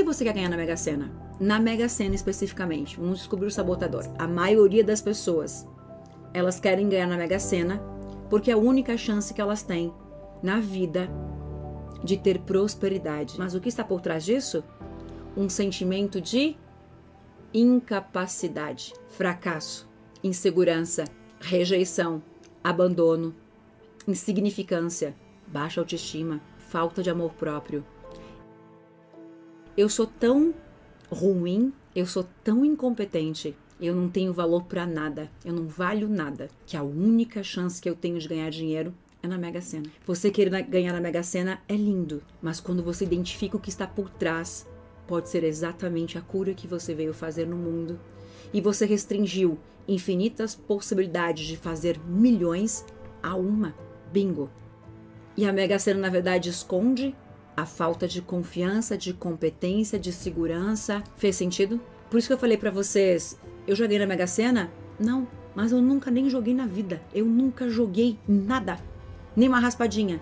Que você quer ganhar na Mega Sena? Na Mega Sena especificamente, vamos descobrir o sabotador. A maioria das pessoas, elas querem ganhar na Mega Sena porque é a única chance que elas têm na vida de ter prosperidade. Mas o que está por trás disso? Um sentimento de incapacidade, fracasso, insegurança, rejeição, abandono, insignificância, baixa autoestima, falta de amor próprio. Eu sou tão ruim, eu sou tão incompetente, eu não tenho valor para nada, eu não valho nada, que a única chance que eu tenho de ganhar dinheiro é na Mega Sena. Você querer ganhar na Mega Sena é lindo, mas quando você identifica o que está por trás, pode ser exatamente a cura que você veio fazer no mundo. E você restringiu infinitas possibilidades de fazer milhões a uma. Bingo. E a Mega Sena, na verdade, esconde a falta de confiança, de competência, de segurança. Fez sentido? Por isso que eu falei para vocês, eu joguei na Mega Sena? Não, mas eu nunca nem joguei na vida. Eu nunca joguei nada, nem uma raspadinha.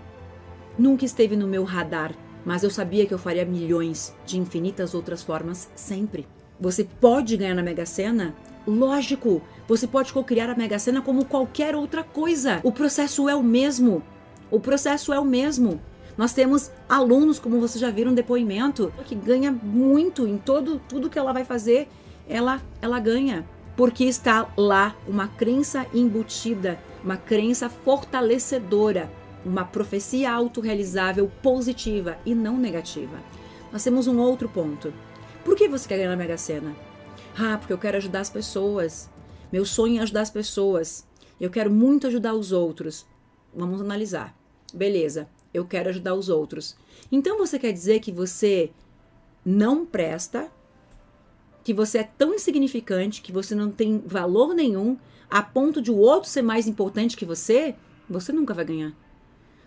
Nunca esteve no meu radar, mas eu sabia que eu faria milhões de infinitas outras formas sempre. Você pode ganhar na Mega Sena? Lógico, você pode co-criar a Mega Sena como qualquer outra coisa. O processo é o mesmo. O processo é o mesmo. Nós temos alunos, como vocês já viram, depoimento, que ganha muito em todo tudo que ela vai fazer, ela ela ganha, porque está lá uma crença embutida, uma crença fortalecedora, uma profecia autorrealizável positiva e não negativa. Nós temos um outro ponto. Por que você quer ganhar na Mega Sena? Ah, porque eu quero ajudar as pessoas. Meu sonho é ajudar as pessoas. Eu quero muito ajudar os outros. Vamos analisar. Beleza eu quero ajudar os outros. Então você quer dizer que você não presta, que você é tão insignificante, que você não tem valor nenhum, a ponto de o outro ser mais importante que você? Você nunca vai ganhar.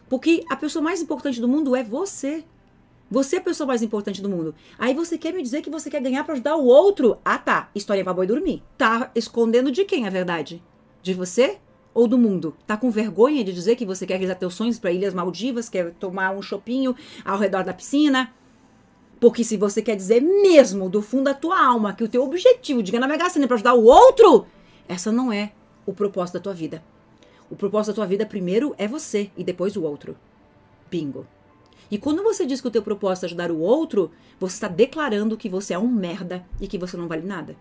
Porque a pessoa mais importante do mundo é você. Você é a pessoa mais importante do mundo. Aí você quer me dizer que você quer ganhar para ajudar o outro? Ah, tá. História pra boi dormir. Tá escondendo de quem a verdade? De você? Ou do mundo? Tá com vergonha de dizer que você quer realizar teus sonhos para Ilhas Maldivas, quer tomar um chopinho ao redor da piscina? Porque se você quer dizer mesmo do fundo da tua alma que o teu objetivo de ganhar na Mega Sena é para ajudar o outro, essa não é o propósito da tua vida. O propósito da tua vida primeiro é você e depois o outro. Bingo. E quando você diz que o teu propósito é ajudar o outro, você está declarando que você é um merda e que você não vale nada.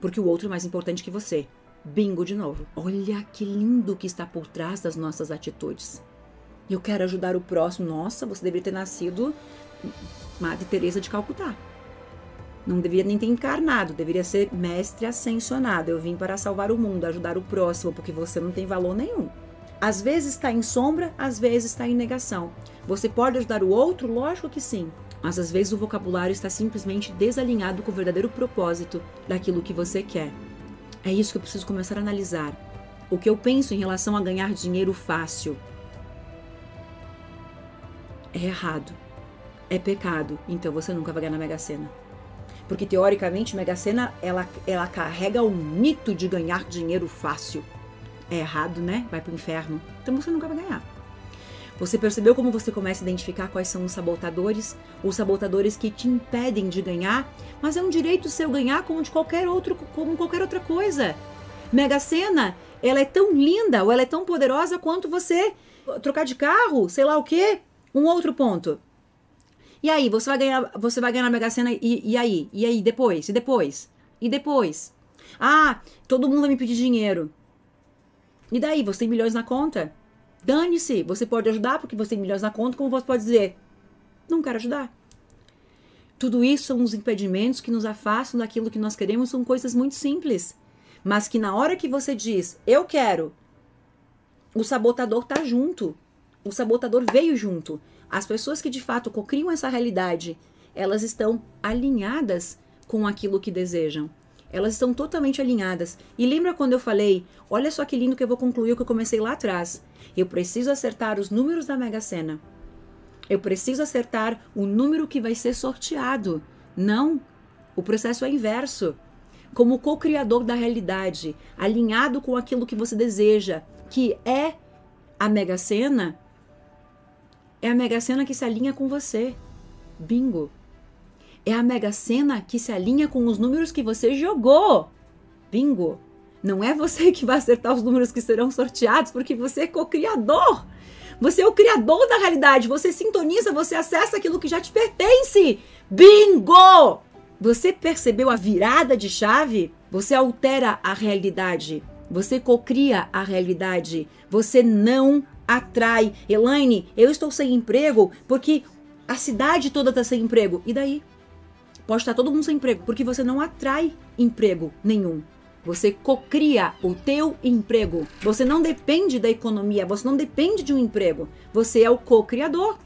Porque o outro é mais importante que você. Bingo de novo. Olha que lindo que está por trás das nossas atitudes. Eu quero ajudar o próximo. Nossa, você deveria ter nascido Madre Teresa de Calcutá. Não deveria nem ter encarnado, deveria ser mestre ascensionado. Eu vim para salvar o mundo, ajudar o próximo, porque você não tem valor nenhum. Às vezes está em sombra, às vezes está em negação. Você pode ajudar o outro? Lógico que sim. Mas às vezes o vocabulário está simplesmente desalinhado com o verdadeiro propósito daquilo que você quer. É isso que eu preciso começar a analisar. O que eu penso em relação a ganhar dinheiro fácil é errado. É pecado. Então você nunca vai ganhar na Mega Sena. Porque teoricamente, Mega Sena ela, ela carrega o mito de ganhar dinheiro fácil. É errado, né? Vai pro inferno. Então você nunca vai ganhar. Você percebeu como você começa a identificar quais são os sabotadores? Os sabotadores que te impedem de ganhar, mas é um direito seu ganhar como de qualquer outro, como qualquer outra coisa. Mega Sena, ela é tão linda ou ela é tão poderosa quanto você trocar de carro, sei lá o quê. Um outro ponto. E aí, você vai ganhar, você vai ganhar na Mega Sena e, e aí? E aí, depois? E depois? E depois? Ah, todo mundo vai me pedir dinheiro. E daí, você tem milhões na conta? Dane-se, você pode ajudar porque você tem milhões na conta, como você pode dizer, não quero ajudar. Tudo isso são os impedimentos que nos afastam daquilo que nós queremos, são coisas muito simples. Mas que na hora que você diz, eu quero, o sabotador tá junto. O sabotador veio junto. As pessoas que de fato cocriam essa realidade elas estão alinhadas com aquilo que desejam. Elas estão totalmente alinhadas. E lembra quando eu falei: olha só que lindo que eu vou concluir o que eu comecei lá atrás. Eu preciso acertar os números da Mega Sena. Eu preciso acertar o número que vai ser sorteado. Não. O processo é inverso. Como co-criador da realidade, alinhado com aquilo que você deseja, que é a Mega Sena, é a Mega Sena que se alinha com você. Bingo. É a Mega Sena que se alinha com os números que você jogou. Bingo. Não é você que vai acertar os números que serão sorteados, porque você é co-criador. Você é o criador da realidade. Você sintoniza, você acessa aquilo que já te pertence. Bingo! Você percebeu a virada de chave? Você altera a realidade. Você cocria a realidade. Você não atrai. Elaine, eu estou sem emprego porque a cidade toda está sem emprego. E daí? Pode estar todo mundo sem emprego, porque você não atrai emprego nenhum. Você cocria o teu emprego. Você não depende da economia, você não depende de um emprego. Você é o co-criador.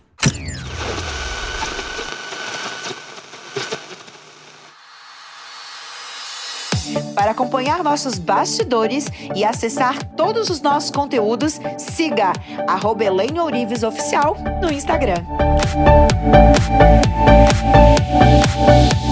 Para acompanhar nossos bastidores e acessar todos os nossos conteúdos, siga arroba Oficial no Instagram. Bye.